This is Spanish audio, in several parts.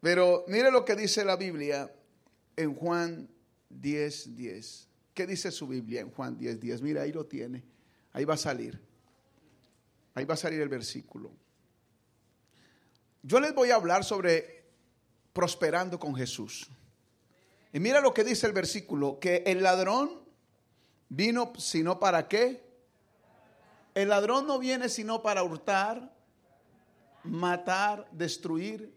Pero mire lo que dice la Biblia en Juan 10, 10. ¿Qué dice su Biblia en Juan 10, 10? Mira, ahí lo tiene. Ahí va a salir. Ahí va a salir el versículo. Yo les voy a hablar sobre prosperando con Jesús. Y mira lo que dice el versículo, que el ladrón vino sino para qué. El ladrón no viene sino para hurtar, matar, destruir.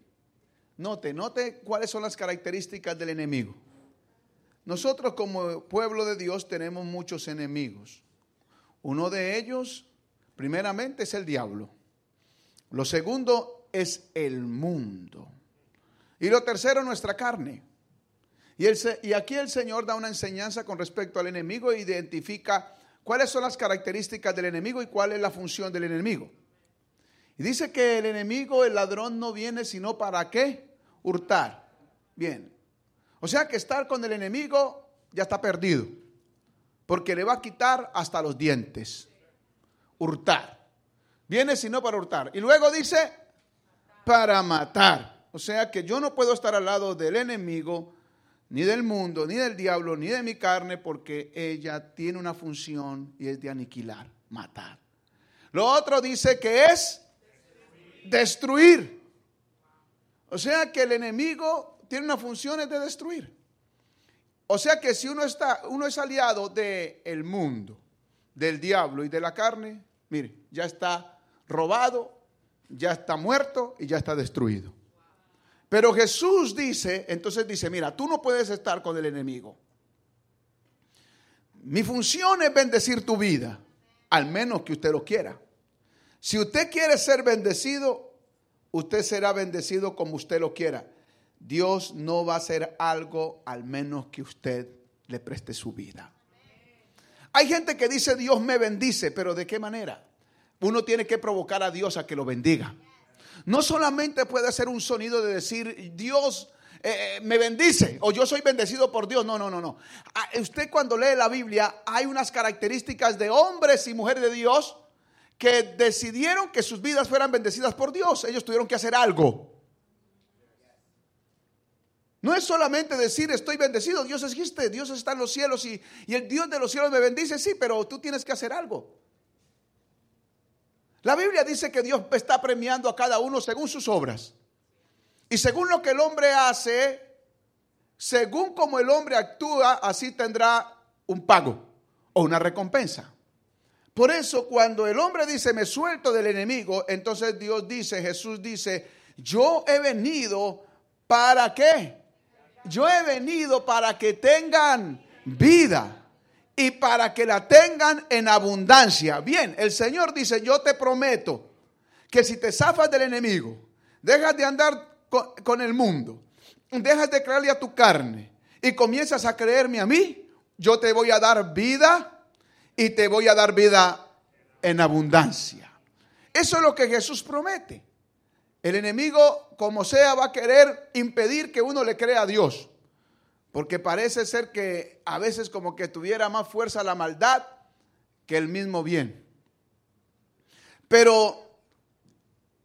Note, note cuáles son las características del enemigo. Nosotros como pueblo de Dios tenemos muchos enemigos. Uno de ellos, primeramente, es el diablo. Lo segundo es el mundo. Y lo tercero, nuestra carne. Y, y aquí el Señor da una enseñanza con respecto al enemigo e identifica cuáles son las características del enemigo y cuál es la función del enemigo. Y dice que el enemigo, el ladrón, no viene sino para qué? Hurtar. Bien. O sea que estar con el enemigo ya está perdido. Porque le va a quitar hasta los dientes. Hurtar. Viene sino para hurtar. Y luego dice, para matar. O sea que yo no puedo estar al lado del enemigo, ni del mundo, ni del diablo, ni de mi carne, porque ella tiene una función y es de aniquilar, matar. Lo otro dice que es destruir. O sea que el enemigo tiene una función de destruir. O sea que si uno está, uno es aliado del mundo, del diablo y de la carne, mire, ya está robado, ya está muerto y ya está destruido. Pero Jesús dice, entonces dice, mira, tú no puedes estar con el enemigo. Mi función es bendecir tu vida, al menos que usted lo quiera. Si usted quiere ser bendecido, usted será bendecido como usted lo quiera. Dios no va a hacer algo al menos que usted le preste su vida. Hay gente que dice Dios me bendice, pero ¿de qué manera? Uno tiene que provocar a Dios a que lo bendiga. No solamente puede ser un sonido de decir Dios eh, eh, me bendice o yo soy bendecido por Dios. No, no, no, no. Ah, usted cuando lee la Biblia hay unas características de hombres y mujeres de Dios que decidieron que sus vidas fueran bendecidas por Dios. Ellos tuvieron que hacer algo. No es solamente decir estoy bendecido, Dios existe, Dios está en los cielos y, y, el Dios de los cielos me bendice, sí, pero tú tienes que hacer algo. La Biblia dice que Dios está premiando a cada uno según sus obras. Y según lo que el hombre hace, según como el hombre actúa, así tendrá un pago o una recompensa. Por eso cuando el hombre dice, me suelto del enemigo, entonces Dios dice, Jesús dice, yo he venido para qué? Yo he venido para que tengan vida y para que la tengan en abundancia. Bien, el Señor dice, yo te prometo que si te zafas del enemigo, dejas de andar con, con el mundo, dejas de creerle a tu carne y comienzas a creerme a mí, yo te voy a dar vida y te voy a dar vida en abundancia. Eso es lo que Jesús promete. El enemigo, como sea, va a querer impedir que uno le crea a Dios. Porque parece ser que a veces como que tuviera más fuerza la maldad que el mismo bien. Pero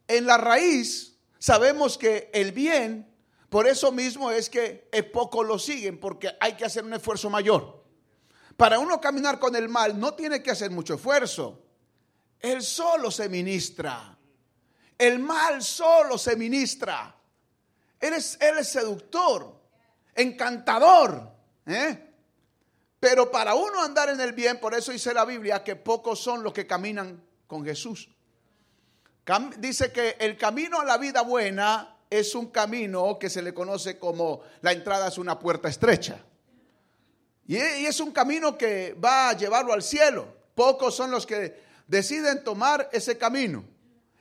en la raíz sabemos que el bien, por eso mismo es que es poco lo siguen, porque hay que hacer un esfuerzo mayor. Para uno caminar con el mal no tiene que hacer mucho esfuerzo. Él solo se ministra. El mal solo se ministra. Él es, seductor, encantador. ¿eh? Pero para uno andar en el bien, por eso dice la Biblia que pocos son los que caminan con Jesús. dice que el camino a la vida buena es un camino que se le conoce como la entrada es una puerta estrecha. Y es un camino que va a llevarlo al cielo. Pocos son los que deciden tomar ese camino.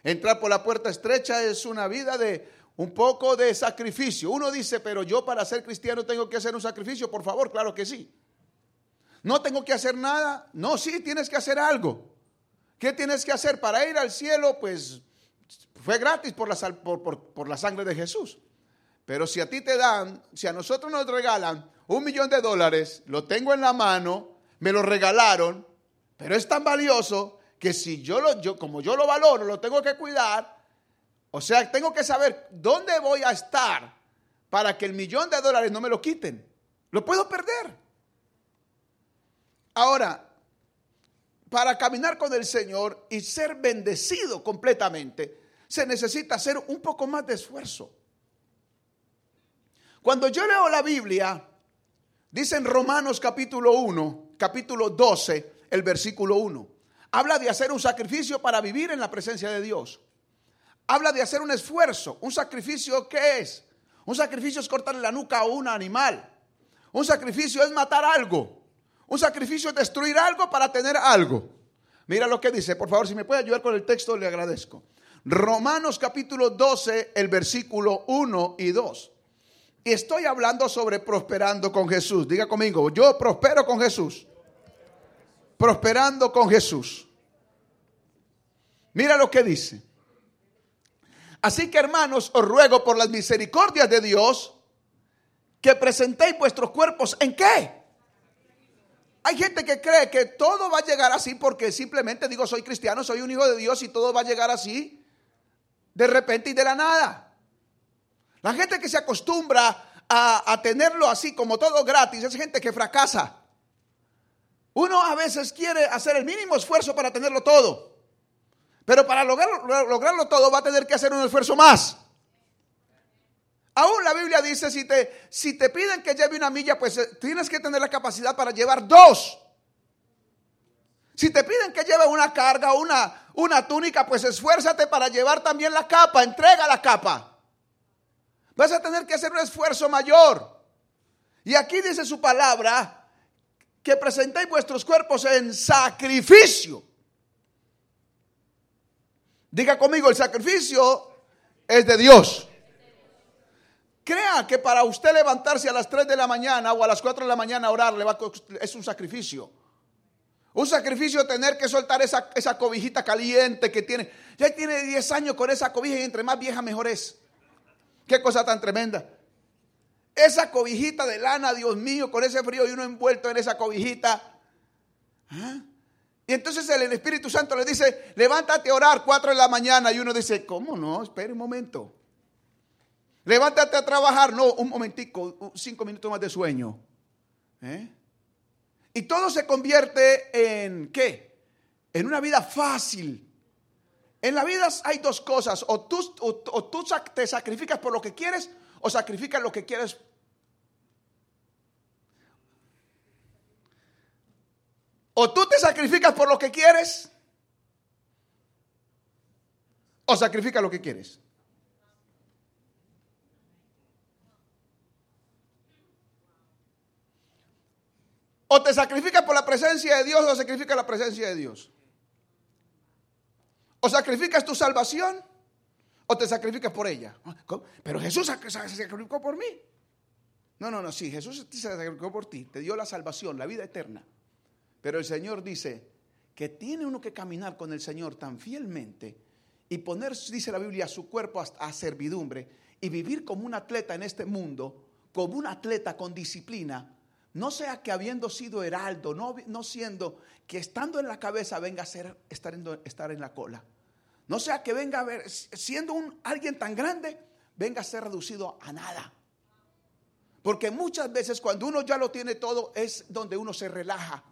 Entrar por la puerta estrecha es una vida de un poco de sacrificio. Uno dice, pero yo para ser cristiano tengo que hacer un sacrificio. Por favor, claro que sí. No tengo que hacer nada. No, sí, tienes que hacer algo. ¿Qué tienes que hacer para ir al cielo? Pues fue gratis por la, por, la sangre de Jesús. Pero si a ti te dan, si a nosotros nos regalan un millón de dólares, lo tengo en la mano, me lo regalaron, pero es tan valioso que si yo lo, yo, como yo lo valoro, lo tengo que cuidar, o sea, tengo que saber dónde voy a estar para que el millón de dólares no me lo quiten. Lo puedo perder. Ahora, para caminar con el Señor y ser bendecido completamente, se necesita hacer un poco más de esfuerzo. Cuando yo leo la Biblia, dice en Romanos capítulo 1, capítulo 12, el versículo 1, habla de hacer un sacrificio para vivir en la presencia de Dios. Habla de hacer un esfuerzo. ¿Un sacrificio qué es? Un sacrificio es cortarle la nuca a un animal. Un sacrificio es matar algo. Un sacrificio es destruir algo para tener algo. Mira lo que dice, por favor, si me puede ayudar con el texto, le agradezco. Romanos capítulo 12, el versículo 1 y 2. Estoy hablando sobre prosperando con Jesús. Diga conmigo, yo prospero con Jesús. Prosperando con Jesús. Mira lo que dice. Así que hermanos, os ruego por las misericordias de Dios que presentéis vuestros cuerpos en qué? Hay gente que cree que todo va a llegar así porque simplemente digo soy cristiano, soy un hijo de Dios y todo va a llegar así de repente y de la nada. La gente que se acostumbra a, a tenerlo así como todo gratis es gente que fracasa. Uno a veces quiere hacer el mínimo esfuerzo para tenerlo todo. Pero para lograrlo, todo va a tener que hacer un esfuerzo más. Aún la Biblia dice, si te, si te piden que lleve una milla, pues eh, tienes que tener la capacidad para llevar dos. Si te piden que lleve una carga una, una túnica, pues esfuérzate para llevar también la capa, entrega la capa. Vas a tener que hacer un esfuerzo mayor. Y aquí dice su palabra que presentéis vuestros cuerpos en sacrificio Diga conmigo, el sacrificio es de Dios. Crea que para usted levantarse a las 3 de la mañana o a las 4 de la mañana a orar es un sacrificio. Un sacrificio tener que soltar esa, esa cobijita caliente que tiene. Ya tiene 10 años con esa cobija y entre más vieja mejor es. Qué cosa tan tremenda. Esa cobijita de lana, Dios mío, con ese frío y uno envuelto en esa cobijita. ¿Ah? Y entonces el Espíritu Santo le dice, levántate a orar cuatro de la mañana. Y uno dice, ¿cómo no? Espera un momento. Levántate a trabajar. No, un momentico, cinco minutos más de sueño. ¿Eh? Y todo se convierte en ¿qué? En una vida fácil. En la vida hay dos cosas. O tú, o tú te sacrificas por lo que quieres o sacrificas lo que quieres O tú te sacrificas por lo que quieres, o sacrifica lo que quieres. O te sacrificas por la presencia de Dios o sacrificas la presencia de Dios. O sacrificas tu salvación o te sacrificas por ella. Pero Jesús se sacrificó por mí. No, no, no, sí, Jesús se sacrificó por ti, te dio la salvación, la vida eterna. Pero el Señor dice que tiene uno que caminar con el Señor tan fielmente y poner, dice la Biblia, su cuerpo a, servidumbre y vivir como un atleta en este mundo, como un atleta con disciplina, no sea que habiendo sido heraldo, no, no siendo que estando en la cabeza venga a ser, estar, en, estar en la cola. No sea que venga a ver, siendo un, alguien tan grande, venga a ser reducido a nada. Porque muchas veces cuando uno ya lo tiene todo es donde uno se relaja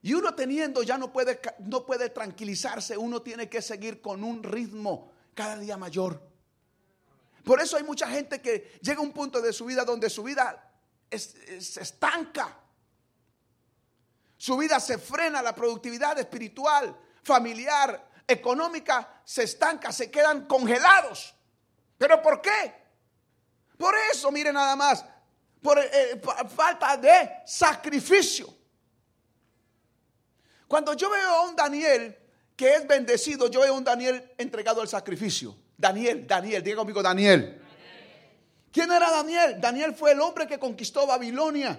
y uno teniendo ya no puede, no puede tranquilizarse, uno tiene que seguir con un ritmo cada día mayor. Por eso hay mucha gente que llega a un punto de su vida donde su vida se estanca. Su vida se frena, la productividad espiritual, familiar, económica se estanca, se quedan congelados. ¿Pero por qué? Por eso, mire nada más, por eh, falta de sacrificio. Cuando yo veo a un Daniel que es bendecido, yo veo a un Daniel entregado al sacrificio. Daniel, Daniel, diga conmigo Daniel. ¿Quién era Daniel? Daniel fue el hombre que conquistó Babilonia.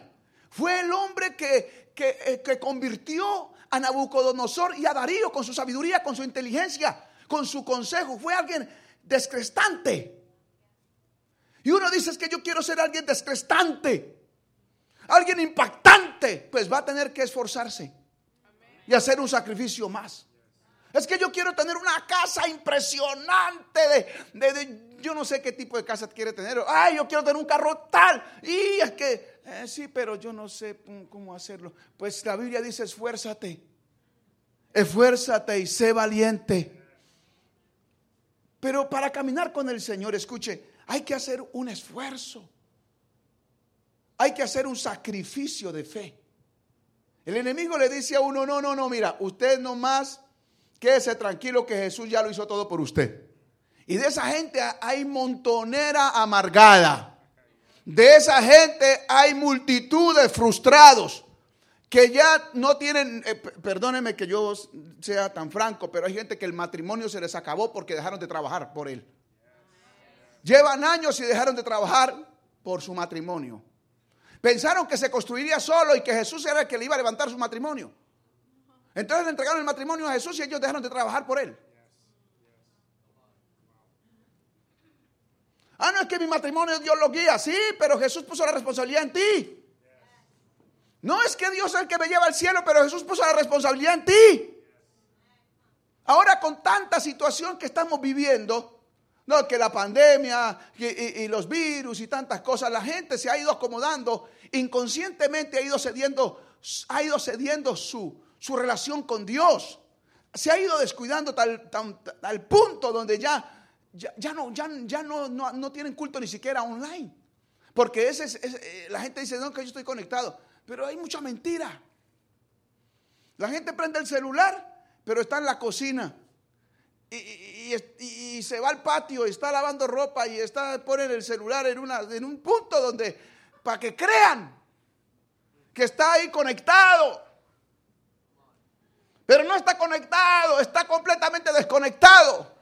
Fue el hombre que, que, eh, que convirtió a Nabucodonosor y a Darío con su sabiduría, con su inteligencia, con su consejo. Fue alguien descrestante. Y uno dice es que yo quiero ser alguien descrestante, alguien impactante, pues va a tener que esforzarse y hacer un sacrificio más. Es que yo quiero tener una casa impresionante de, yo no sé qué tipo de casa quiere tener. Ay, yo quiero tener un carro tal. Y es que, eh, sí, pero yo no sé cómo hacerlo. Pues la Biblia dice, esfuérzate. Esfuérzate y sé valiente. Pero para caminar con el Señor, escuche, hay que hacer un esfuerzo. Hay que hacer un sacrificio de fe. El enemigo le dice a uno, no, no, no, mira, usted nomás quédese tranquilo que Jesús ya lo hizo todo por usted. Y de esa gente hay montonera amargada. De esa gente hay multitudes frustrados que ya no tienen, eh, perdóneme que yo sea tan franco, pero hay gente que el matrimonio se les acabó porque dejaron de trabajar por él. Llevan años y dejaron de trabajar por su matrimonio. Pensaron que se construiría solo y que Jesús era el que le iba a levantar su matrimonio. Entonces le entregaron el matrimonio a Jesús y ellos dejaron de trabajar por él. Ah, no es que mi matrimonio Dios lo guía, sí, pero Jesús puso la responsabilidad en ti. No es que Dios es el que me lleva al cielo, pero Jesús puso la responsabilidad en ti. Ahora con tanta situación que estamos viviendo, no que la pandemia y, los virus y tantas cosas, la gente se ha ido acomodando, inconscientemente ha ido cediendo, ha ido cediendo su, su relación con Dios. Se ha ido descuidando tal, al punto donde ya, ya, no, ya, ya no, no, tienen culto ni siquiera online. Porque es, eh, la gente dice, no, que yo estoy conectado. Pero hay mucha mentira. La gente prende el celular, pero está en la cocina. Y, se va al patio y está lavando ropa y está ponen el celular en, una, en un punto donde, para que crean que está ahí conectado. Pero no está conectado, está completamente desconectado.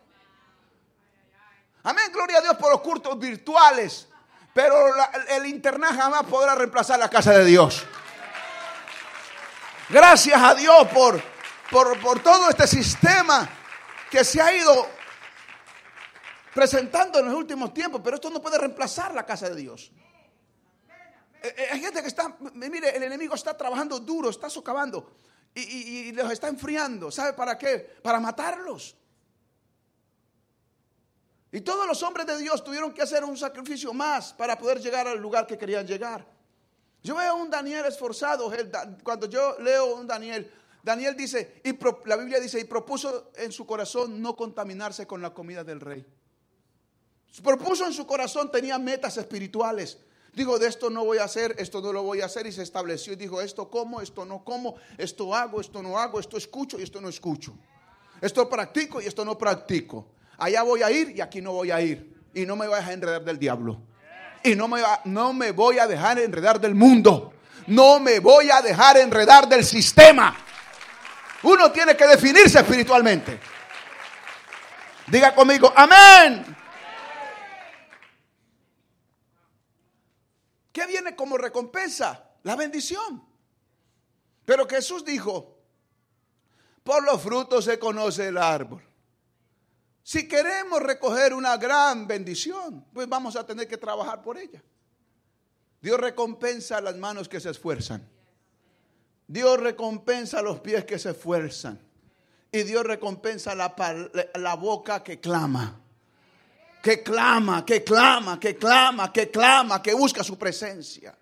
Amén, gloria a Dios por los cultos virtuales. Pero el internet jamás podrá reemplazar la casa de Dios. Gracias a Dios por, por, todo este sistema que se ha ido presentando en los últimos tiempos, pero esto no puede reemplazar la casa de Dios. Eh, eh, hay gente que está, mire, el enemigo está trabajando duro, está socavando y, y, los está enfriando. ¿Sabe para qué? Para matarlos. Y todos los hombres de Dios tuvieron que hacer un sacrificio más para poder llegar al lugar que querían llegar. Yo veo un Daniel esforzado. Cuando yo leo un Daniel, Daniel dice, y la Biblia dice, y propuso en su corazón no contaminarse con la comida del rey. Propuso en su corazón, tenía metas espirituales. Digo, de esto no voy a hacer, esto no lo voy a hacer. Y se estableció y dijo, esto como, esto no como, esto hago, esto no hago, esto escucho y esto no escucho. Esto practico y esto no practico allá voy a ir y aquí no voy a ir. Y no me voy a enredar del diablo. Y no me, no me voy a dejar enredar del mundo. No me voy a dejar enredar del sistema. Uno tiene que definirse espiritualmente. Diga conmigo, amén. ¿Qué viene como recompensa? La bendición. Pero Jesús dijo, por los frutos se conoce el árbol. Si queremos recoger una gran bendición, pues vamos a tener que trabajar por ella. Dios recompensa las manos que se esfuerzan. Dios recompensa los pies que se esfuerzan. Y Dios recompensa la, la boca que clama. Que clama, que clama, que clama, que clama, que busca su presencia.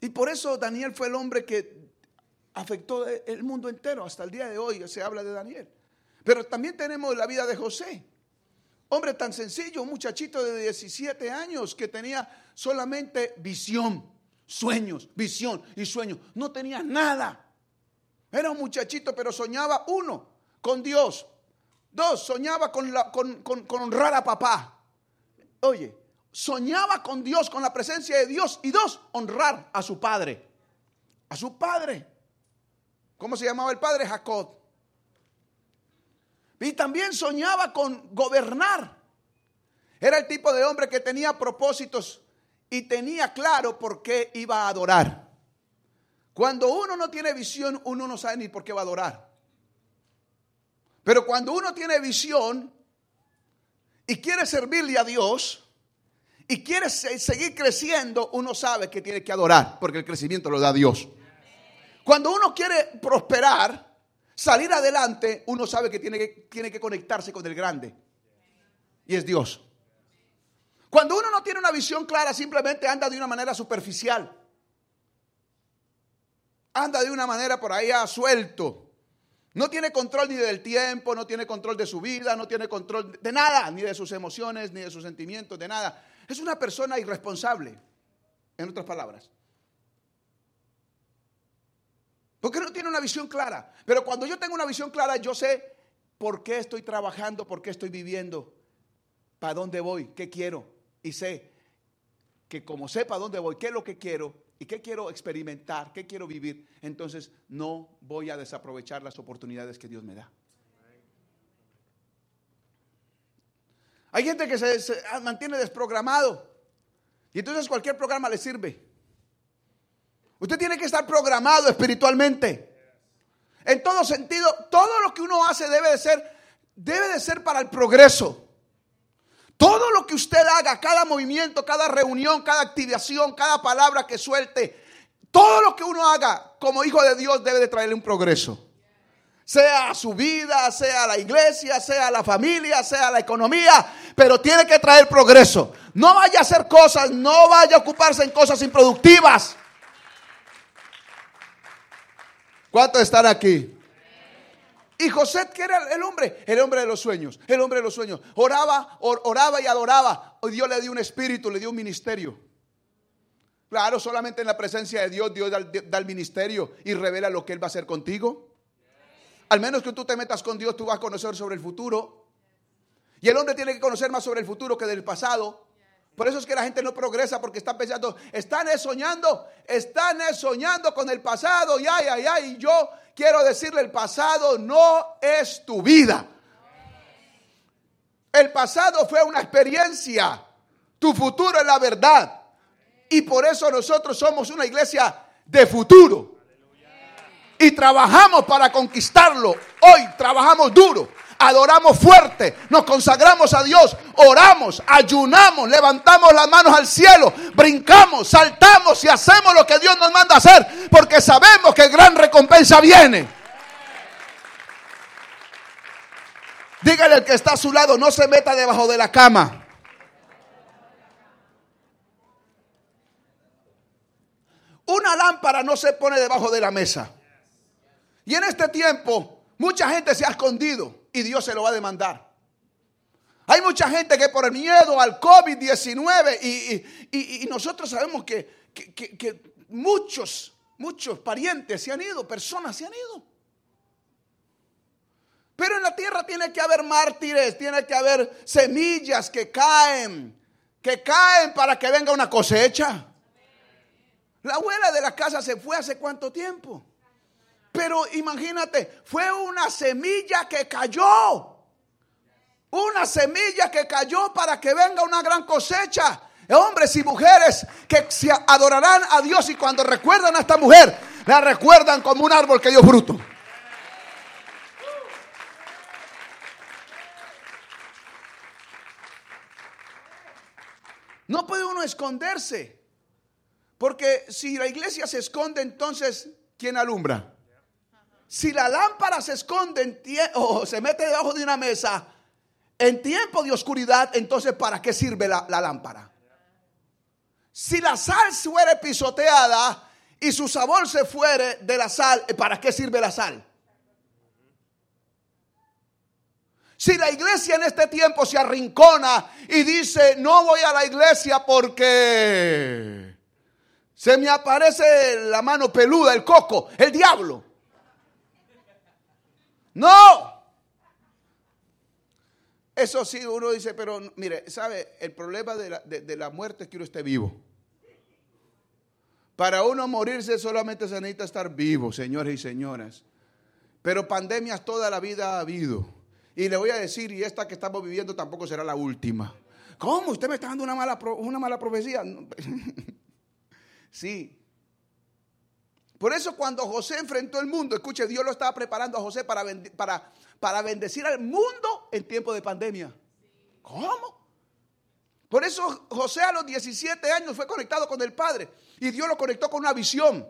Y por eso Daniel fue el hombre que afectó el mundo entero. Hasta el día de hoy se habla de Daniel. Pero también tenemos la vida de José. Hombre tan sencillo, un muchachito de 17 años que tenía solamente visión, sueños, visión y sueños. No tenía nada. Era un muchachito, pero soñaba uno, con Dios. Dos, soñaba con, con honrar a papá. Oye, soñaba con Dios, con la presencia de Dios. Y dos, honrar a su padre. A su padre. ¿Cómo se llamaba el padre? Jacob. Y también soñaba con gobernar. Era el tipo de hombre que tenía propósitos y tenía claro por qué iba a adorar. Cuando uno no tiene visión, uno no sabe ni por qué va a adorar. Pero cuando uno tiene visión y quiere servirle a Dios y quiere seguir creciendo, uno sabe que tiene que adorar, porque el crecimiento lo da Dios. Cuando uno quiere prosperar, salir adelante, uno sabe que tiene que, tiene que conectarse con el grande. y es Dios. Cuando uno no tiene una visión clara, simplemente anda de una manera superficial. Anda de una manera por ahí a suelto. No tiene control ni del tiempo, no tiene control de su vida, no tiene control de nada, ni de sus emociones, ni de sus sentimientos, de nada. Es una persona irresponsable, en otras palabras. Porque no tiene una visión clara. Pero cuando yo tengo una visión clara, yo sé por qué estoy trabajando, por qué estoy viviendo, para dónde voy, qué quiero. Y sé que como sé para dónde voy, qué es lo que quiero y qué quiero experimentar, qué quiero vivir, entonces no voy a desaprovechar las oportunidades que Dios me da. Hay gente que se, se mantiene desprogramado y entonces cualquier programa le sirve. Usted tiene que estar programado espiritualmente. En todo sentido, todo lo que uno hace debe de ser, debe de ser para el progreso. Todo lo que usted haga, cada movimiento, cada reunión, cada activación, cada palabra que suelte, todo lo que uno haga como hijo de Dios debe de traerle un progreso. Sea su vida, sea la iglesia, sea la familia, sea la economía, pero tiene que traer progreso. No vaya a hacer cosas, no vaya a ocuparse en cosas improductivas. ¿Cuántos están aquí? Y José, que era el hombre, el hombre de los sueños, el hombre de los sueños, oraba, oraba y adoraba. Dios le dio un espíritu, le dio un ministerio. Claro, solamente en la presencia de Dios, Dios da, el ministerio y revela lo que Él va a hacer contigo. Al menos que tú te metas con Dios, tú vas a conocer sobre el futuro. Y el hombre tiene que conocer más sobre el futuro que del pasado. Por eso es que la gente no progresa porque está pensando, están soñando, están soñando con el pasado. Y ay, ay, ay, yo quiero decirle, el pasado no es tu vida. El pasado fue una experiencia. Tu futuro es la verdad. Y por eso nosotros somos una iglesia de futuro. Y trabajamos para conquistarlo. Hoy trabajamos duro adoramos fuerte, nos consagramos a Dios, oramos, ayunamos, levantamos las manos al cielo, brincamos, saltamos y hacemos lo que Dios nos manda hacer, porque sabemos que gran recompensa viene. Dígale al que está a su lado, no se meta debajo de la cama. Una lámpara no se pone debajo de la mesa. Y en este tiempo, mucha gente se ha escondido y Dios se lo va a demandar. Hay mucha gente que por el miedo al COVID-19 y, nosotros sabemos que, que, muchos, muchos parientes se han ido, personas se han ido. Pero en la tierra tiene que haber mártires, tiene que haber semillas que caen, que caen para que venga una cosecha. La abuela de la casa se fue hace cuánto tiempo. Pero imagínate, fue una semilla que cayó. Una semilla que cayó para que venga una gran cosecha. Hombres y mujeres que se adorarán a Dios y cuando recuerdan a esta mujer, la recuerdan como un árbol que dio fruto. No puede uno esconderse. Porque si la iglesia se esconde, entonces, ¿quién alumbra? Si la lámpara se esconde o se mete debajo de una mesa en tiempo de oscuridad, entonces ¿para qué sirve la, lámpara? Si la sal fuere pisoteada y su sabor se fuere de la sal, ¿para qué sirve la sal? Si la iglesia en este tiempo se arrincona y dice, no voy a la iglesia porque se me aparece la mano peluda, el coco, el diablo. No. Eso sí, uno dice, pero mire, ¿sabe? El problema de la, de, la muerte es que uno esté vivo. Para uno morirse solamente se necesita estar vivo, señores y señoras. Pero pandemias toda la vida ha habido. Y le voy a decir, y esta que estamos viviendo tampoco será la última. ¿Cómo? ¿Usted me está dando una mala, una mala profecía? sí, por eso cuando José enfrentó el mundo, escuche, Dios lo estaba preparando a José para, para, para bendecir al mundo en tiempo de pandemia. ¿Cómo? Por eso José a los 17 años fue conectado con el Padre y Dios lo conectó con una visión.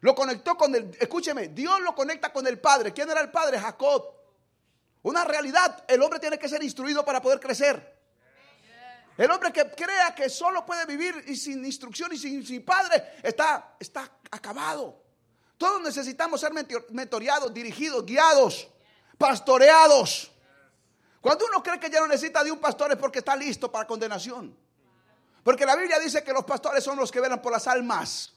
Lo conectó con el, escúcheme, Dios lo conecta con el Padre. ¿Quién era el Padre? Jacob. Una realidad, el hombre tiene que ser instruido para poder crecer. El hombre que crea que solo puede vivir y sin instrucción y sin, sin padre está, está acabado. Todos necesitamos ser mentoreados, dirigidos, guiados, pastoreados. Cuando uno cree que ya no necesita de un pastor es porque está listo para condenación. Porque la Biblia dice que los pastores son los que velan por las almas.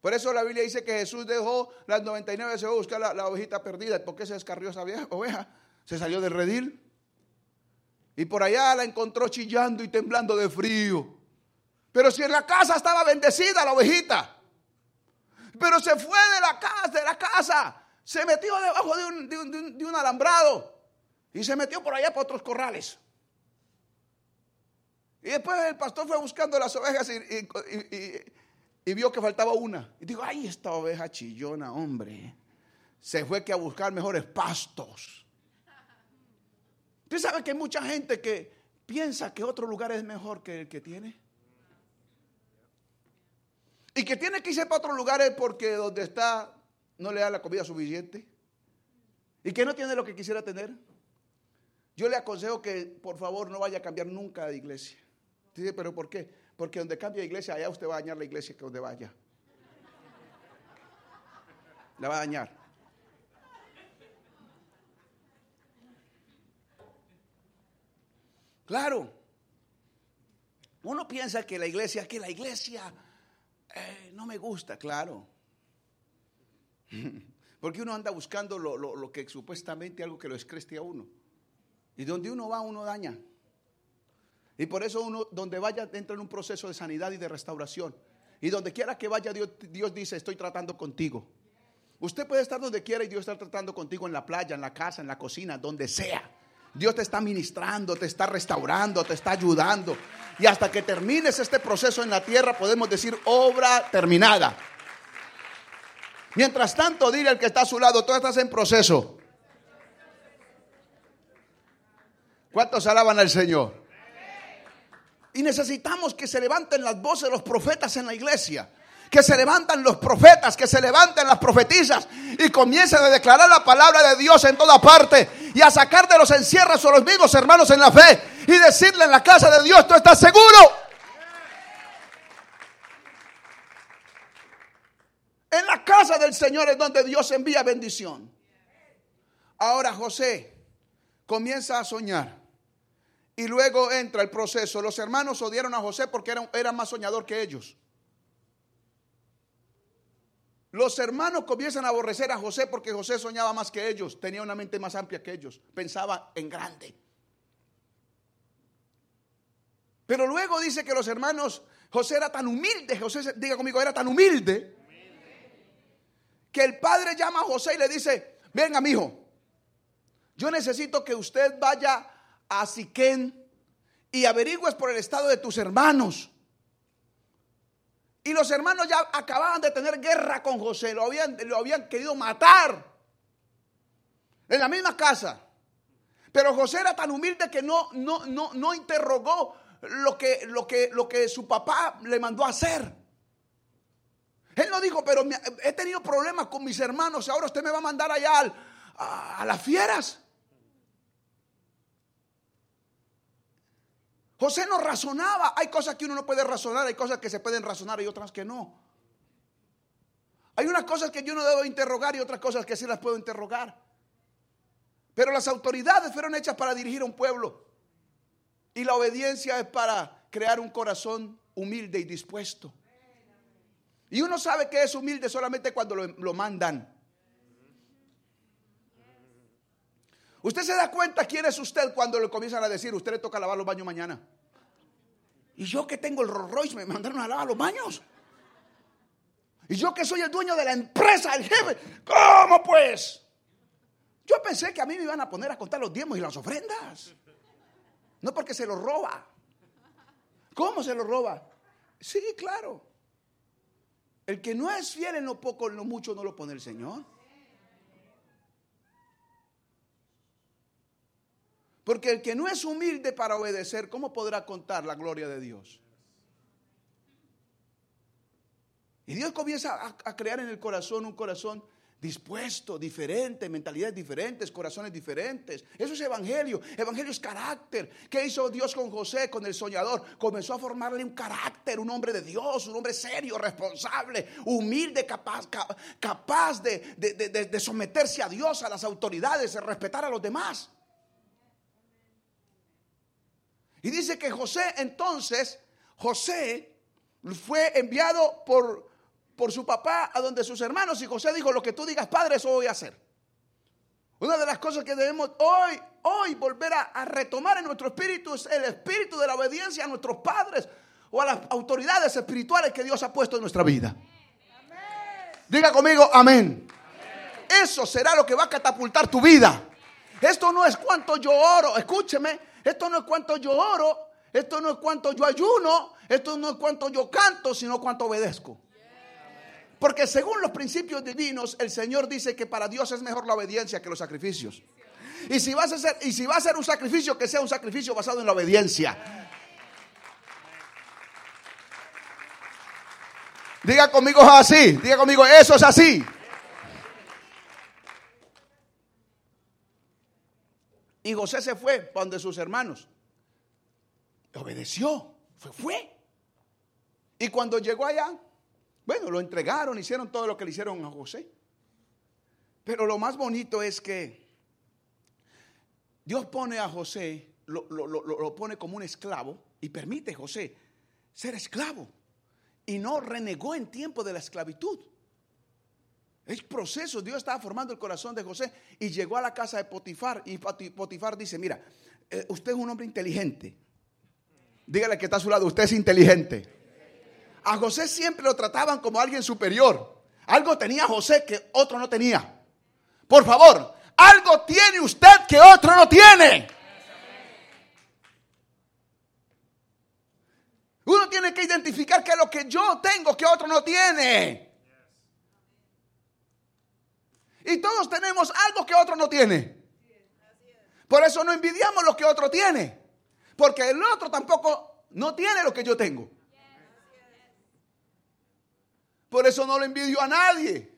Por eso la Biblia dice que Jesús dejó las 99 se fue a buscar la, la ovejita perdida. ¿Por qué se descarrió esa vieja oveja? Se salió del redil. Y por allá la encontró chillando y temblando de frío. Pero si en la casa estaba bendecida la ovejita. Pero se fue de la casa, de la casa. Se metió debajo de un, de un alambrado. Y se metió por allá por otros corrales. Y después el pastor fue buscando las ovejas y, vio que faltaba una. Y dijo, ay, esta oveja chillona, hombre. Se fue que a buscar mejores pastos. Usted sabe que hay mucha gente que piensa que otro lugar es mejor que el que tiene. Y que tiene que irse para otros lugares porque donde está no le da la comida suficiente. Y que no tiene lo que quisiera tener. Yo le aconsejo que por favor no vaya a cambiar nunca de iglesia. Dice, pero ¿por qué? Porque donde cambia de iglesia, allá usted va a dañar la iglesia que donde vaya. La va a dañar. Claro. Uno piensa que la iglesia, que la iglesia eh, no me gusta, claro. Porque uno anda buscando lo, lo que supuestamente algo que lo excreste a uno. Y donde uno va, uno daña. Y por eso uno, donde vaya, entra en un proceso de sanidad y de restauración. Y donde quiera que vaya, Dios, Dios dice, estoy tratando contigo. Usted puede estar donde quiera y Dios está tratando contigo en la playa, en la casa, en la cocina, donde sea. Dios te está ministrando, te está restaurando, te está ayudando. Y hasta que termines este proceso en la tierra, podemos decir obra terminada. Mientras tanto, dile al que está a su lado, tú estás en proceso. ¿Cuántos alaban al Señor? Y necesitamos que se levanten las voces de los profetas en la iglesia. Que se levanten los profetas, que se levanten las profetizas y comiencen a declarar la palabra de Dios en toda parte y a sacar de los encierros a los mismos hermanos en la fe y decirle en la casa de Dios, tú estás seguro. En la casa del Señor es donde Dios envía bendición. Ahora José comienza a soñar. Y luego entra el proceso. Los hermanos odiaron a José porque era, más soñador que ellos. Los hermanos comienzan a aborrecer a José porque José soñaba más que ellos, tenía una mente más amplia que ellos, pensaba en grande. Pero luego dice que los hermanos, José era tan humilde, José, diga conmigo, era tan humilde, que el padre llama a José y le dice, venga, mi hijo, yo necesito que usted vaya a Siquén y averigües por el estado de tus hermanos. Y los hermanos ya acababan de tener guerra con José, lo habían, lo habían querido matar en la misma casa. Pero José era tan humilde que no, no, no, no interrogó lo que, lo, que, lo que su papá le mandó a hacer. Él no dijo, pero he tenido problemas con mis hermanos, ahora usted me va a mandar allá a las fieras. José no razonaba. Hay cosas que uno no puede razonar, hay cosas que se pueden razonar y otras que no. Hay unas cosas que yo no debo interrogar y otras cosas que sí las puedo interrogar. Pero las autoridades fueron hechas para dirigir a un pueblo. Y la obediencia es para crear un corazón humilde y dispuesto. Y uno sabe que es humilde solamente cuando lo, lo mandan. Usted se da cuenta quién es usted cuando le comienzan a decir, usted le toca lavar los baños mañana. Y yo que tengo el Rolls Royce me mandaron a lavar los baños. Y yo que soy el dueño de la empresa, el jefe, ¿cómo pues? Yo pensé que a mí me iban a poner a contar los diezmos y las ofrendas. No porque se los roba. ¿Cómo se los roba? Sí, claro. El que no es fiel en lo poco, en lo mucho, no lo pone el Señor. Porque el que no es humilde para obedecer, ¿cómo podrá contar la gloria de Dios? Y Dios comienza a, crear en el corazón un corazón dispuesto, diferente, mentalidades diferentes, corazones diferentes. Eso es evangelio. Evangelio es carácter. ¿Qué hizo Dios con José, con el soñador? Comenzó a formarle un carácter, un hombre de Dios, un hombre serio, responsable, humilde, capaz, capaz de, de someterse a Dios, a las autoridades, de respetar a los demás. Y dice que José entonces, José fue enviado por por su papá a donde sus hermanos y José dijo, lo que tú digas, padre, eso voy a hacer. Una de las cosas que debemos hoy, hoy volver a, retomar en nuestro espíritu es el espíritu de la obediencia a nuestros padres o a las autoridades espirituales que Dios ha puesto en nuestra vida. Diga conmigo, amén. Eso será lo que va a catapultar tu vida. Esto no es cuánto yo oro, escúcheme, esto no es cuánto yo oro, esto no es cuánto yo ayuno, esto no es cuánto yo canto, sino cuánto obedezco. Porque según los principios divinos, el Señor dice que para Dios es mejor la obediencia que los sacrificios. Y si vas a hacer, y si va a ser un sacrificio, que sea un sacrificio basado en la obediencia. Diga conmigo así, diga conmigo, eso es así. Y José se fue donde sus hermanos. Obedeció, fue, fue. Y cuando llegó allá, bueno, lo entregaron, hicieron todo lo que le hicieron a José. Pero lo más bonito es que Dios pone a José, lo, pone como un esclavo y permite a José ser esclavo. Y no renegó en tiempo de la esclavitud. Es proceso. Dios estaba formando el corazón de José y llegó a la casa de Potifar. Y Potifar dice: Mira, eh, usted es un hombre inteligente. Dígale que está a su lado, usted es inteligente a José siempre lo trataban como alguien superior. Algo tenía José que otro no tenía. Por favor, algo tiene usted que otro no tiene. Uno tiene que identificar que lo que yo tengo que otro no tiene. Y todos tenemos algo que otro no tiene. Por eso no envidiamos lo que otro tiene. Porque el otro tampoco no tiene lo que yo tengo. Por eso no lo envidio a nadie.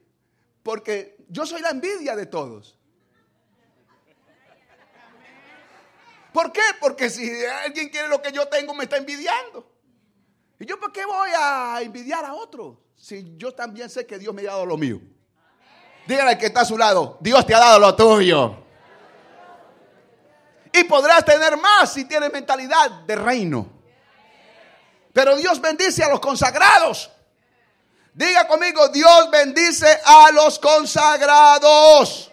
Porque yo soy la envidia de todos. ¿Por qué? Porque si alguien quiere lo que yo tengo, me está envidiando. ¿Y yo por qué voy a envidiar a otro? Si yo también sé que Dios me ha dado lo mío. Dígale que está a su lado, Dios te ha dado lo tuyo. Y podrás tener más si tienes mentalidad de reino. Pero Dios bendice a los consagrados. Diga conmigo, Dios bendice a los consagrados.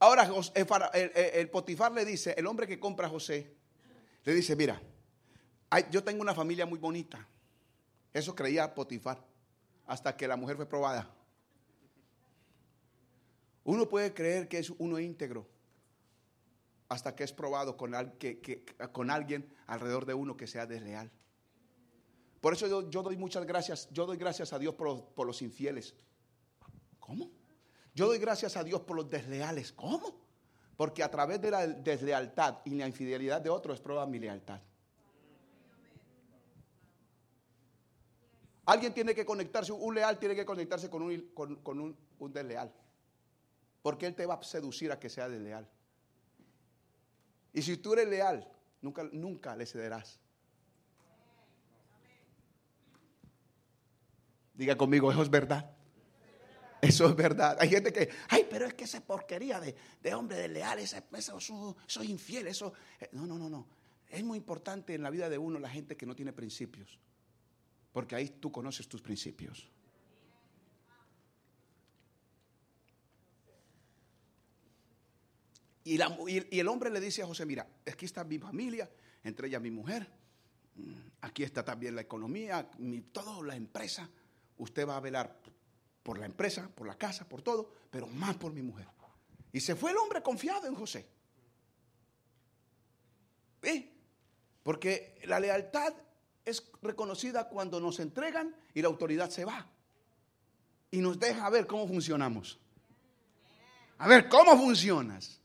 Ahora el, Potifar le dice, el hombre que compra a José, le dice, mira, yo tengo una familia muy bonita. Eso creía Potifar, hasta que la mujer fue probada. Uno puede creer que es uno íntegro, hasta que es probado con, con alguien alrededor de uno que sea desleal. Por eso yo, doy muchas gracias, yo doy gracias a Dios por los, infieles. ¿Cómo? Yo doy gracias a Dios por los desleales. ¿Cómo? Porque a través de la deslealtad y la infidelidad de otros es prueba mi lealtad. Alguien tiene que conectarse, un leal tiene que conectarse con un, con, un, desleal. Porque él te va a seducir a que sea desleal. Y si tú eres leal, nunca, nunca le cederás. Diga conmigo, eso es verdad. Eso es verdad. Hay gente que, ay, pero es que esa porquería de, de hombre de leal, eso, eso, infiel, eso. Eh, no, no, no, no. Es muy importante en la vida de uno la gente que no tiene principios. Porque ahí tú conoces tus principios. Y, el hombre le dice a José, mira, aquí está mi familia, entre ellas mi mujer, mm, aquí está también la economía, mi, toda la empresa usted va a velar por la empresa, por la casa, por todo, pero más por mi mujer. Y se fue el hombre confiado en José. ¿Eh? Porque la lealtad es reconocida cuando nos entregan y la autoridad se va. Y nos deja ver cómo funcionamos. A ver, ¿cómo funcionas?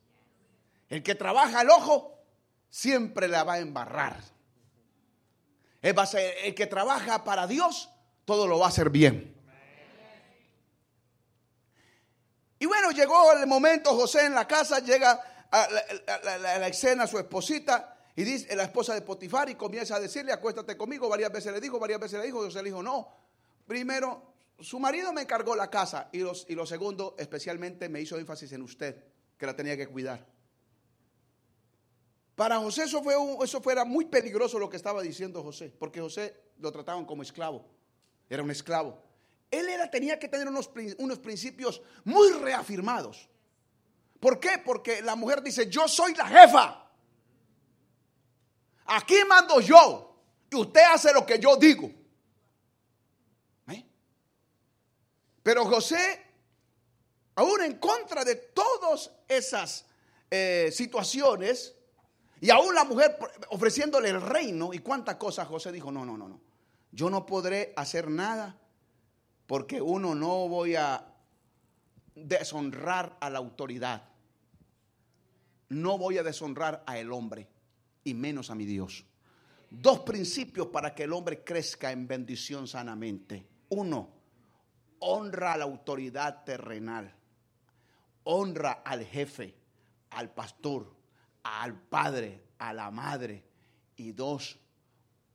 El que trabaja el ojo siempre la va a embarrar. El que trabaja para Dios todo lo va a hacer bien. Y bueno, llegó el momento, José en la casa, llega a la, escena su esposita y dice, la esposa de Potifar y comienza a decirle, acuéstate conmigo, varias veces le dijo, varias veces le dijo, José le dijo, no. Primero, su marido me encargó la casa y, los, y lo segundo, especialmente me hizo énfasis en usted, que la tenía que cuidar. Para José eso, fue eso fuera muy peligroso lo que estaba diciendo José, porque José lo trataban como esclavo, era un esclavo. Él era, tenía que tener unos, unos principios muy reafirmados. ¿Por qué? Porque la mujer dice, yo soy la jefa. Aquí mando yo y usted hace lo que yo digo. ¿Eh? Pero José, aún en contra de todas esas eh, situaciones, y aún la mujer ofreciéndole el reino y cuántas cosas, José dijo, no, no, no, no. Yo no podré hacer nada porque uno no voy a deshonrar a la autoridad. No voy a deshonrar a el hombre y menos a mi Dios. Dos principios para que el hombre crezca en bendición sanamente. Uno, honra a la autoridad terrenal. Honra al jefe, al pastor al Padre, a la Madre. Y dos,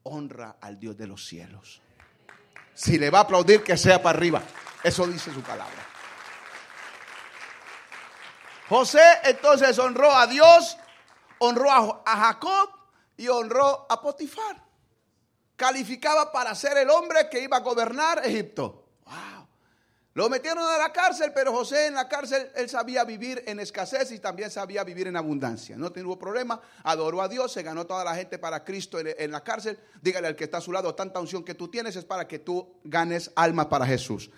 honra al Dios de los cielos. Si le va a aplaudir, que sea para arriba. Eso dice su palabra. José entonces honró a Dios, honró a, Jacob y honró a Potifar. Calificaba para ser el hombre que iba a gobernar Egipto. Lo metieron a la cárcel, pero José en la cárcel, él sabía vivir en escasez y también sabía vivir en abundancia. No tuvo problema, adoró a Dios, se ganó toda la gente para Cristo en, la cárcel. Dígale al que está a su lado, tanta unción que tú tienes es para que tú ganes almas para Jesús.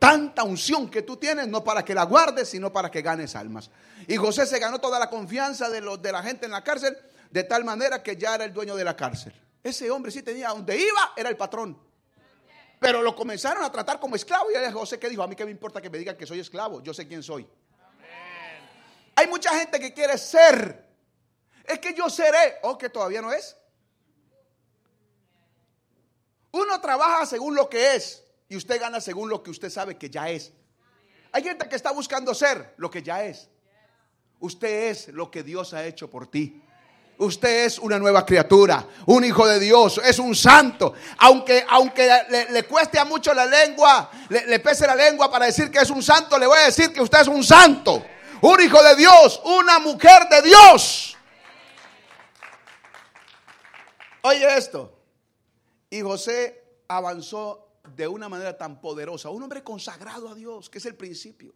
Tanta unción que tú tienes, no para que la guardes, sino para que ganes almas. Y José se ganó toda la confianza de, los, de la gente en la cárcel, de tal manera que ya era el dueño de la cárcel. Ese hombre sí tenía, donde iba, era el patrón. Pero lo comenzaron a tratar como esclavo. Y José que dijo, a mí que me importa que me digan que soy esclavo, yo sé quién soy. Hay mucha gente que quiere ser. Es que yo seré, o que todavía no es. Uno trabaja según lo que es y usted gana según lo que usted sabe que ya es. Hay gente que está buscando ser lo que ya es. Usted es lo que Dios ha hecho por ti. Usted es una nueva criatura, un hijo de Dios, es un santo. Aunque, aunque le, cueste a mucho la lengua, le, le, pese la lengua para decir que es un santo, le voy a decir que usted es un santo, un hijo de Dios, una mujer de Dios. Oye esto. Y José avanzó de una manera tan poderosa, un hombre consagrado a Dios, que es el principio.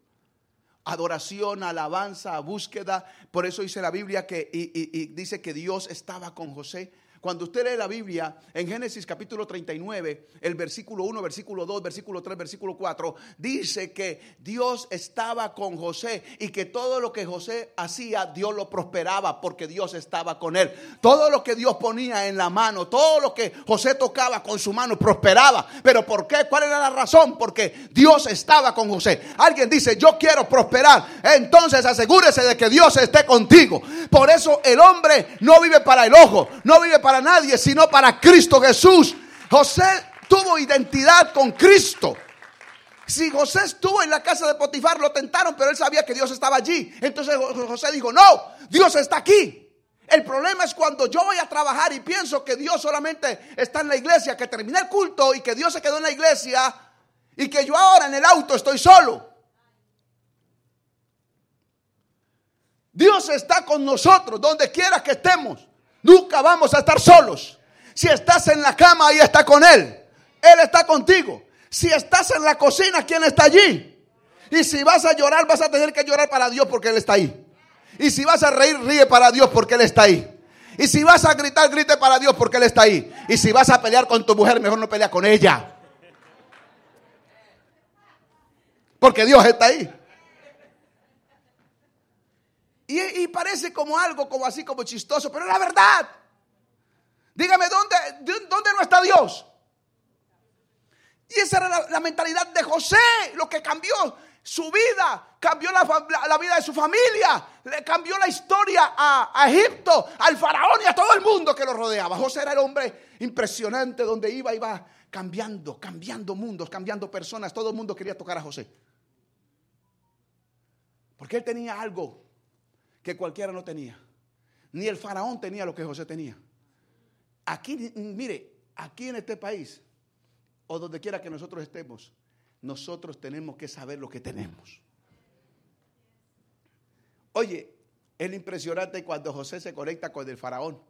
Adoración, alabanza, búsqueda. Por eso dice la Biblia que y, dice que Dios estaba con José cuando usted lee la Biblia en Génesis capítulo 39, el versículo 1, versículo 2, versículo 3, versículo 4, dice que Dios estaba con José y que todo lo que José hacía, Dios lo prosperaba porque Dios estaba con él. Todo lo que Dios ponía en la mano, todo lo que José tocaba con su mano, prosperaba. ¿Pero por qué? ¿Cuál era la razón? Porque Dios estaba con José. Alguien dice, yo quiero prosperar. Entonces asegúrese de que Dios esté contigo. Por eso el hombre no vive para el ojo, no vive para nadie, sino para Cristo Jesús. José tuvo identidad con Cristo. Si José estuvo en la casa de Potifar, lo tentaron, pero él sabía que Dios estaba allí. Entonces José dijo, no, Dios está aquí. El problema es cuando yo voy a trabajar y pienso que Dios solamente está en la iglesia, que terminé el culto y que Dios se quedó en la iglesia y que yo ahora en el auto estoy solo. Dios está con nosotros donde quiera que estemos. Nunca vamos a estar solos. Si estás en la cama, ahí está con Él. Él está contigo. Si estás en la cocina, ¿quién está allí? Y si vas a llorar, vas a tener que llorar para Dios porque Él está ahí. Y si vas a reír, ríe para Dios porque Él está ahí. Y si vas a gritar, grite para Dios porque Él está ahí. Y si vas a pelear con tu mujer, mejor no pelea con ella. Porque Dios está ahí. Y, parece como algo como así, como chistoso, pero es la verdad. Dígame, ¿dónde, ¿dónde no está Dios? Y esa era la, mentalidad de José, lo que cambió su vida, cambió la, vida de su familia, le cambió la historia a, a, Egipto, al faraón y a todo el mundo que lo rodeaba. José era el hombre impresionante, donde iba, iba cambiando, cambiando mundos, cambiando personas. Todo el mundo quería tocar a José. Porque él tenía algo que cualquiera no tenía. Ni el faraón tenía lo que José tenía. Aquí, mire, aquí en este país, o donde quiera que nosotros estemos, nosotros tenemos que saber lo que tenemos. Oye, es impresionante cuando José se conecta con el faraón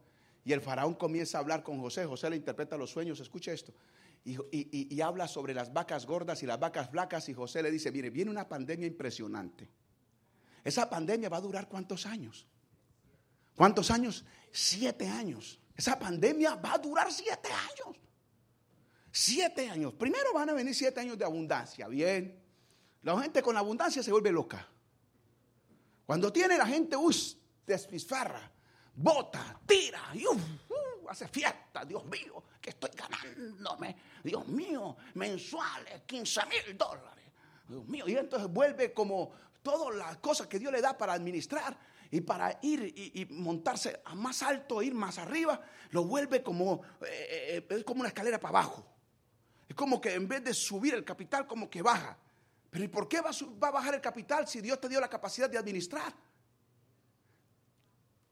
y el faraón comienza a hablar con José. José le interpreta los sueños, escucha esto. Y, habla sobre las vacas gordas y las vacas flacas y José le dice, mire, viene una pandemia impresionante. Esa pandemia va a durar cuántos años? ¿Cuántos años? Siete años. Esa pandemia va a durar siete años. Siete años. Primero van a venir siete años de abundancia. Bien. La gente con abundancia se vuelve loca. Cuando tiene la gente, us, despisfarra, bota, tira, y uh, hace fiesta. Dios mío, que estoy ganándome. Dios mío, mensuales, 15 mil dólares. Dios mío, y entonces vuelve como todas las cosas que Dios le da para administrar y para ir y, montarse a más alto, ir más arriba, lo vuelve como, eh, eh, es como una escalera para abajo. Es como que en vez de subir el capital, como que baja. Pero ¿y por qué va a, bajar el capital si Dios te dio la capacidad de administrar?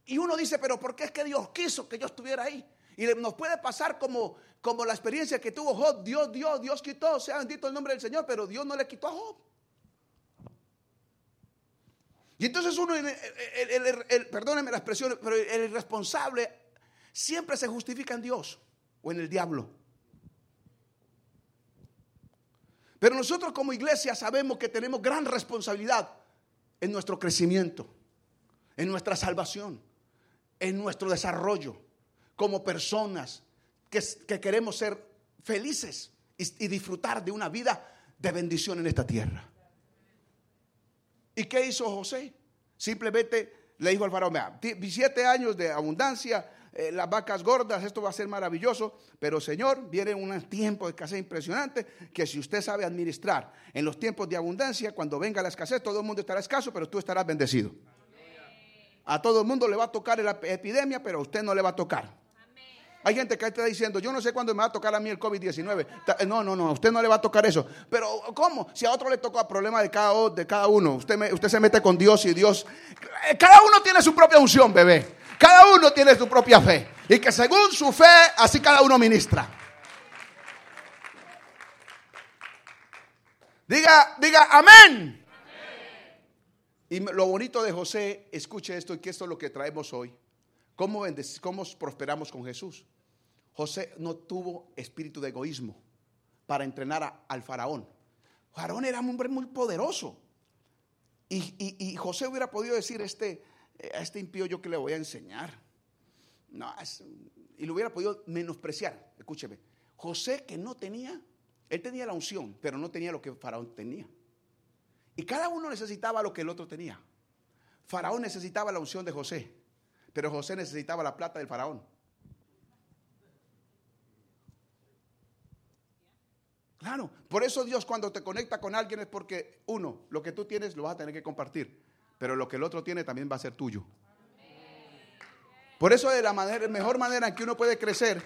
Y uno dice, pero ¿por qué es que Dios quiso que yo estuviera ahí? Y nos puede pasar como, como la experiencia que tuvo Job. Dios dio, Dios quitó, sea bendito el nombre del Señor, pero Dios no le quitó a Job. Y entonces uno, el, perdónenme la expresión, pero el responsable siempre se justifica en Dios o en el diablo. Pero nosotros como iglesia sabemos que tenemos gran responsabilidad en nuestro crecimiento, en nuestra salvación, en nuestro desarrollo como personas que, queremos ser felices y disfrutar de una vida de bendición en esta tierra. ¿Y qué hizo José? Simplemente le dijo al faraón, vea, siete años de abundancia, eh, las vacas gordas, esto va a ser maravilloso, pero Señor, viene un tiempo de escasez impresionante que si usted sabe administrar en los tiempos de abundancia, cuando venga la escasez, todo el mundo estará escaso, pero tú estarás bendecido. A todo el mundo le va a tocar la epidemia, pero a usted no le va a tocar. Hay gente que está diciendo, yo no sé cuándo me va a tocar a mí el COVID-19. No, no, no, a usted no le va a tocar eso. Pero ¿cómo? Si a otro le toca el problema de cada, de cada uno, usted, usted se mete con Dios y Dios... Cada uno tiene su propia unción, bebé. Cada uno tiene su propia fe. Y que según su fe, así cada uno ministra. Diga, diga, amén. Y lo bonito de José, escuche esto y que esto es lo que traemos hoy. ¿Cómo, cómo prosperamos con Jesús? José no tuvo espíritu de egoísmo para entrenar al faraón. Faraón era un hombre muy poderoso. Y, José hubiera podido decir, este, a este impío yo que le voy a enseñar. No, y lo hubiera podido menospreciar. Escúcheme, José que no tenía, él tenía la unción, pero no tenía lo que Faraón tenía. Y cada uno necesitaba lo que el otro tenía. Faraón necesitaba la unción de José, pero José necesitaba la plata del Faraón. Claro, por eso Dios cuando te conecta con alguien es porque, uno, lo que tú tienes lo vas a tener que compartir, pero lo que el otro tiene también va a ser tuyo. Por eso de la manera, mejor manera en que uno puede crecer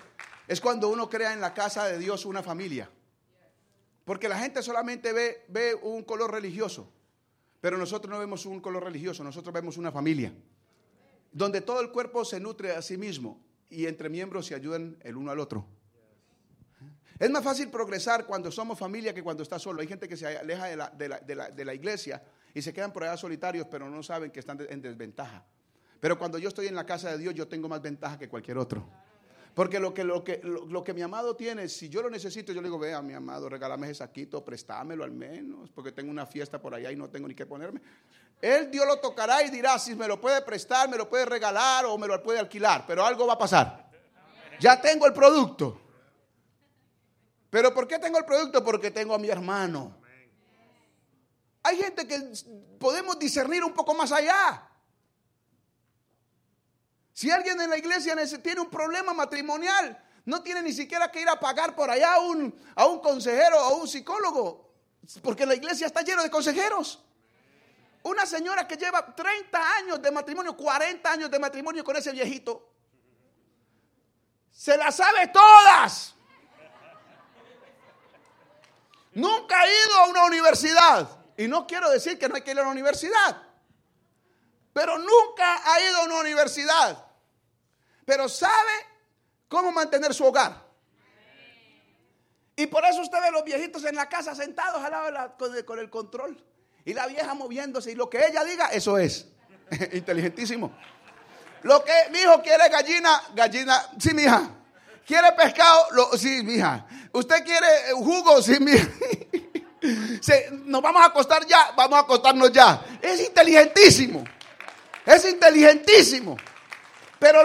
es cuando uno crea en la casa de Dios una familia. Porque la gente solamente ve, ve un color religioso, pero nosotros no vemos un color religioso, nosotros vemos una familia, donde todo el cuerpo se nutre a sí mismo y entre miembros se ayudan el uno al otro. Es más fácil progresar cuando somos familia que cuando está solo. Hay gente que se aleja de la, de la, de la, iglesia y se quedan por allá solitarios, pero no saben que están en desventaja. Pero cuando yo estoy en la casa de Dios, yo tengo más ventaja que cualquier otro. Porque lo que, lo, que, lo, que mi amado tiene, si yo lo necesito, yo le digo, vea, mi amado, regálame ese saquito, préstamelo al menos, porque tengo una fiesta por allá y no tengo ni qué ponerme. Él Dios lo tocará y dirá si me lo puede prestar, me lo puede regalar o me lo puede alquilar, pero algo va a pasar. Ya tengo el producto. ¿Pero por qué tengo el producto? Porque tengo a mi hermano. Hay gente que podemos discernir un poco más allá. Si alguien en la iglesia tiene un problema matrimonial, no tiene ni siquiera que ir a pagar por allá a un, a un consejero o a un psicólogo, porque la iglesia está llena de consejeros. Una señora que lleva 30 años de matrimonio, 40 años de matrimonio con ese viejito, se la sabe todas. Nunca ha ido a una universidad. Y no quiero decir que no hay que ir a la universidad. pero nunca ha ido a una universidad. Pero sabe cómo mantener su hogar. Y por eso usted ve los viejitos en la casa sentados al lado con, el, con, el, control. Y la vieja moviéndose. Y lo que ella diga, eso es. Inteligentísimo. Lo que mi hijo quiere gallina, gallina. Sí, mi hija. ¿Quiere pescado? Sí, mi hija. ¿Usted quiere jugo? Sí, mi hija. nos vamos a acostar ya, vamos a acostarnos ya. Es inteligentísimo. Es inteligentísimo. Pero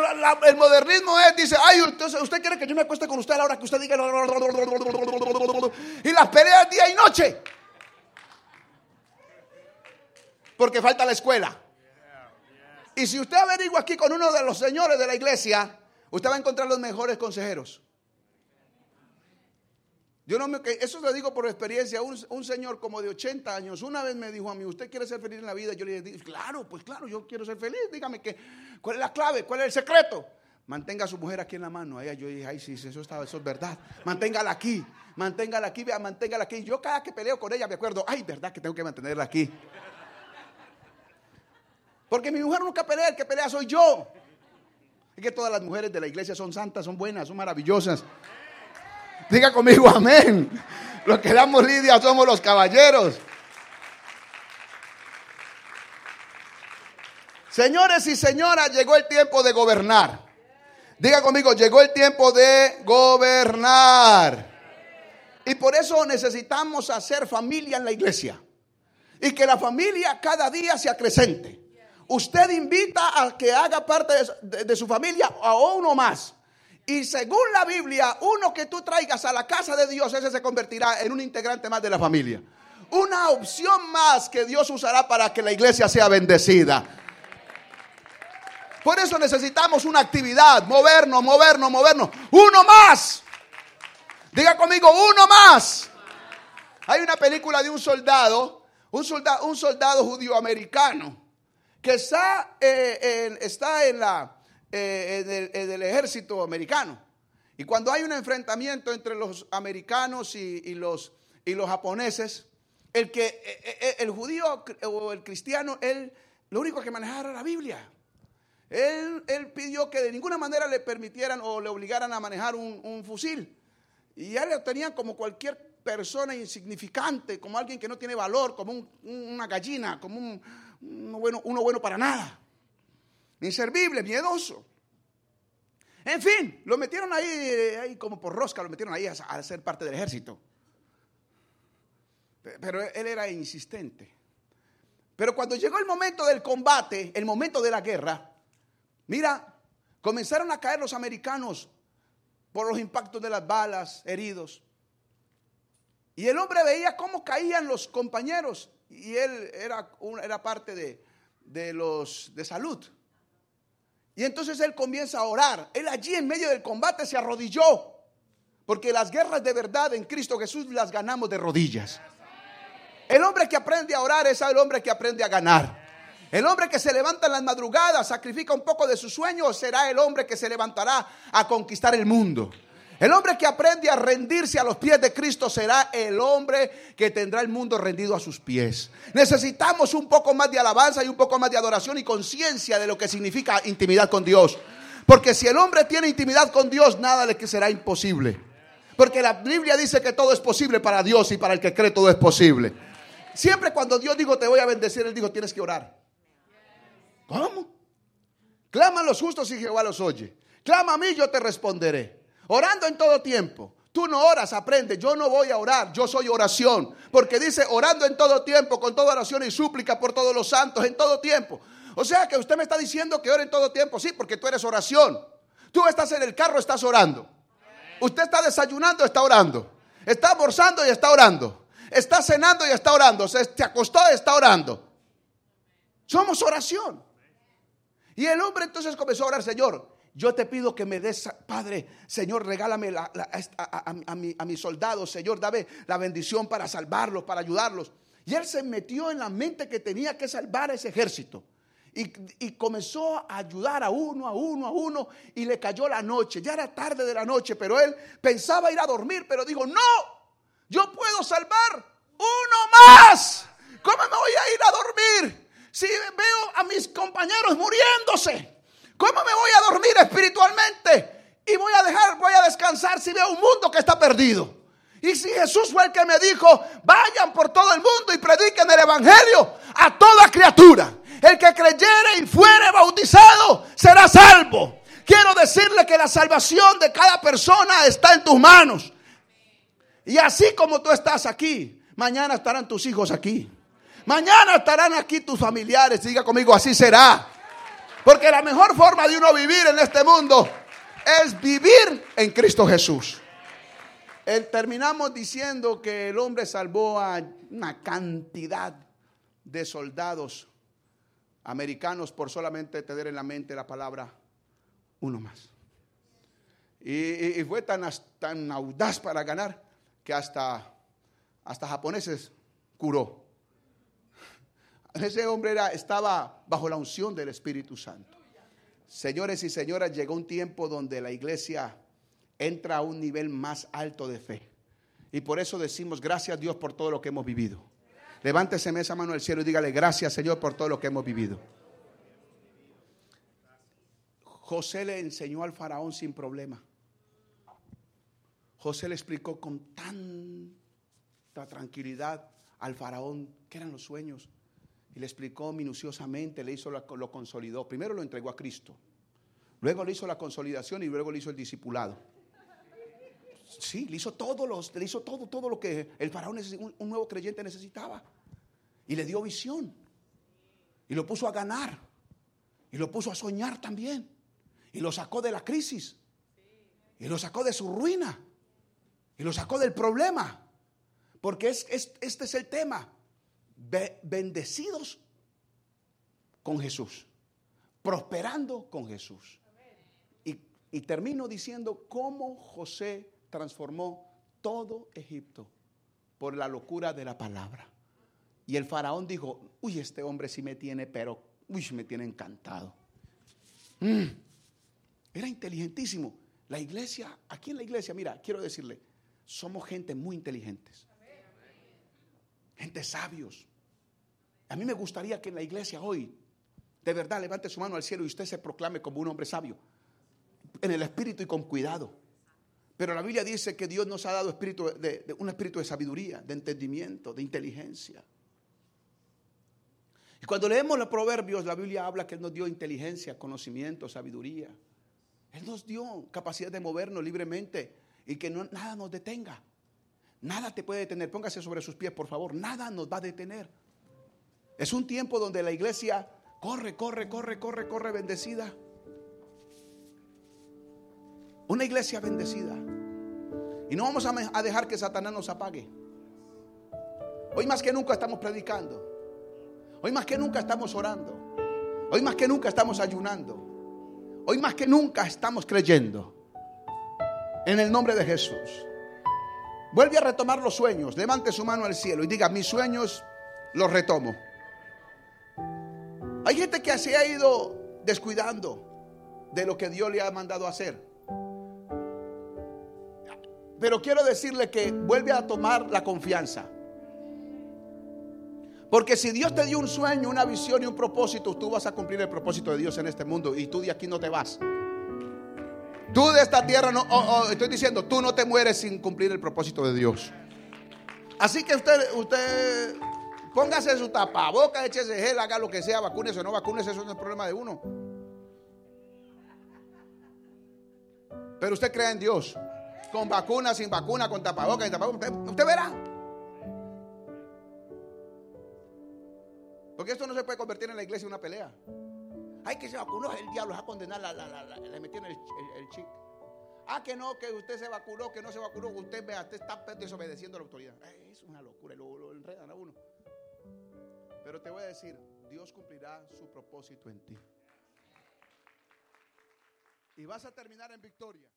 el modernismo es, dice, ay, usted, usted quiere que yo me acueste con usted a la hora que usted diga. Y las peleas día y noche. Porque falta la escuela. Y si usted averigua aquí con uno de los señores de la iglesia, usted va a encontrar los mejores consejeros. Yo no me, eso lo digo por experiencia. Un, un, señor como de 80 años una vez me dijo a mí, ¿usted quiere ser feliz en la vida? Yo le dije, claro, pues claro, yo quiero ser feliz. Dígame que, cuál es la clave, cuál es el secreto. Mantenga a su mujer aquí en la mano. Ahí yo dije, ay, sí, eso, está, eso es verdad. Manténgala aquí, manténgala aquí, vea, manténgala aquí. Yo cada que peleo con ella me acuerdo, ay, verdad que tengo que mantenerla aquí. Porque mi mujer nunca pelea, el que pelea soy yo. Que todas las mujeres de la iglesia son santas, son buenas, son maravillosas. Diga conmigo amén. Los que damos lidia somos los caballeros. Señores y señoras, llegó el tiempo de gobernar. Diga conmigo, llegó el tiempo de gobernar. Y por eso necesitamos hacer familia en la iglesia. Y que la familia cada día se acrecente. Usted invita a que haga parte de, su familia a uno más. Y según la Biblia, uno que tú traigas a la casa de Dios, ese se convertirá en un integrante más de la familia. Una opción más que Dios usará para que la iglesia sea bendecida. Por eso necesitamos una actividad, movernos, movernos, movernos. Uno más. Diga conmigo, uno más. Hay una película de un soldado, un soldado, un soldado judío americano, que está, eh, está en la, eh, del, ejército americano. Y cuando hay un enfrentamiento entre los americanos y, los, y los japoneses, el, que, eh, eh, el judío o el cristiano, él lo único que manejaba era la Biblia. Él, él, pidió que de ninguna manera le permitieran o le obligaran a manejar un, fusil. Y ya lo tenían como cualquier persona insignificante, como alguien que no tiene valor, como una gallina, como un, uno, bueno, uno bueno para nada inservible, miedoso. En fin, lo metieron ahí, ahí como por rosca, lo metieron ahí a, ser parte del ejército. Pero él era insistente. Pero cuando llegó el momento del combate, el momento de la guerra, mira, comenzaron a caer los americanos por los impactos de las balas, heridos. Y el hombre veía cómo caían los compañeros y él era, era parte de, de los de salud. Y entonces él comienza a orar. Él allí en medio del combate se arrodilló. Porque las guerras de verdad en Cristo Jesús las ganamos de rodillas. El hombre que aprende a orar es el hombre que aprende a ganar. El hombre que se levanta en las madrugadas, sacrifica un poco de su sueño, será el hombre que se levantará a conquistar el mundo. El hombre que aprende a rendirse a los pies de Cristo será el hombre que tendrá el mundo rendido a sus pies. Necesitamos un poco más de alabanza y un poco más de adoración y conciencia de lo que significa intimidad con Dios. Porque si el hombre tiene intimidad con Dios, nada le será imposible. Porque la Biblia dice que todo es posible para Dios y para el que cree todo es posible. Siempre cuando Dios dijo te voy a bendecir, Él dijo tienes que orar. ¿Cómo? Claman los justos y Jehová los oye. Clama a mí, yo te responderé. Orando en todo tiempo. Tú no oras, aprende. Yo no voy a orar, yo soy oración. Porque dice orando en todo tiempo, con toda oración y súplica por todos los santos, en todo tiempo. O sea que usted me está diciendo que ore en todo tiempo. Sí, porque tú eres oración. Tú estás en el carro, estás orando. Usted está desayunando, está orando. Está almorzando y está orando. Está cenando y está orando. Se acostó y está orando. Somos oración. Y el hombre entonces comenzó a orar, Señor, yo te pido que me des, Padre, Señor, regálame a, mis soldados, Señor, dame la bendición para salvarlos, para ayudarlos. Y él se metió en la mente que tenía que salvar a ese ejército. Y, y, comenzó a ayudar a uno, a uno, a uno, y le cayó la noche. Ya era tarde de la noche, pero él pensaba ir a dormir, pero dijo, no, yo puedo salvar uno más. ¿Cómo me voy a ir a dormir? Si veo a mis compañeros muriéndose, ¿cómo me voy a dormir espiritualmente? Y voy a dejar, voy a descansar si veo un mundo que está perdido. Y si Jesús fue el que me dijo, vayan por todo el mundo y prediquen el Evangelio a toda criatura. El que creyere y fuere bautizado será salvo. Quiero decirle que la salvación de cada persona está en tus manos. Y así como tú estás aquí, mañana estarán tus hijos aquí. Mañana estarán aquí tus familiares. Diga conmigo, así será. Porque la mejor forma de uno vivir en este mundo es vivir en Cristo Jesús. terminamos diciendo que el hombre salvó a una cantidad de soldados americanos por solamente tener en la mente la palabra uno más. Y, fue tan, tan audaz para ganar que hasta, hasta japoneses curó. Ese hombre era, estaba bajo la unción del Espíritu Santo. Señores y señoras, llegó un tiempo donde la iglesia entra a un nivel más alto de fe. Y por eso decimos gracias a Dios por todo lo que hemos vivido. Levántese esa mano al cielo y dígale gracias Señor por todo lo que hemos vivido. José le enseñó al faraón sin problema. José le explicó con tanta tranquilidad al faraón qué eran los sueños. Y le explicó minuciosamente, le hizo lo consolidó. Primero lo entregó a Cristo. Luego le hizo la consolidación y luego le hizo el discipulado. Sí, le hizo todo, los, le hizo todo, todo lo que el faraón, un, un nuevo creyente necesitaba. Y le dio visión. Y lo puso a ganar. Y lo puso a soñar también. Y lo sacó de la crisis. Y lo sacó de su ruina. Y lo sacó del problema. Porque es, este es el tema. Bendecidos con Jesús. Prosperando con Jesús. Y, termino diciendo cómo José transformó todo Egipto por la locura de la palabra. Y el faraón dijo, uy, este hombre sí me tiene, pero, uy, me tiene encantado. Mm. Era inteligentísimo. La iglesia, aquí en la iglesia, mira, quiero decirle, somos gente muy inteligentes. Gente sabios. A mí me gustaría que en la iglesia hoy, de verdad, levante su mano al cielo y usted se proclame como un hombre sabio. En el espíritu y con cuidado. Pero la Biblia dice que Dios nos ha dado un espíritu de sabiduría, de entendimiento, de inteligencia. Y cuando leemos los proverbios, la Biblia habla que Él nos dio inteligencia, conocimiento, sabiduría. Él nos dio capacidad de movernos libremente y que nada nos detenga. Nada te puede detener. Póngase sobre sus pies, por favor. Nada nos va a detener. Es un tiempo donde la iglesia corre, corre, corre, corre, corre bendecida. Una iglesia bendecida. Y no vamos a dejar que Satanás nos apague. Hoy más que nunca estamos predicando. Hoy más que nunca estamos orando. Hoy más que nunca estamos ayunando. Hoy más que nunca estamos creyendo. En el nombre de Jesús. Vuelve a retomar los sueños. Levante su mano al cielo y diga, mis sueños los retomo. Hay gente que se ha ido descuidando de lo que Dios le ha mandado hacer. Pero quiero decirle que vuelve a tomar la confianza. Porque si Dios te dio un sueño, una visión y un propósito, tú vas a cumplir el propósito de Dios en este mundo y tú de aquí no te vas. Tú de esta tierra no, estoy diciendo, tú no te mueres sin cumplir el propósito de Dios. Así que usted, usted póngase su tapaboca, échese gel, haga lo que sea, vacúnese o no vacúnese, eso no es el problema de uno. Pero usted cree en Dios, con vacuna, sin vacuna, con tapaboca, sin tapaboca, usted verá. Porque esto no se puede convertir en la iglesia en una pelea. Hay que se vacunó, el diablo va a condenar, le metieron el, chip. Ah, que no, que usted se vacunó, que no se vacunó, usted, vea, usted está desobedeciendo a la autoridad. Es una locura, lo, lo enredan a uno. Pero te voy a decir, Dios cumplirá su propósito en ti. Y vas a terminar en victoria.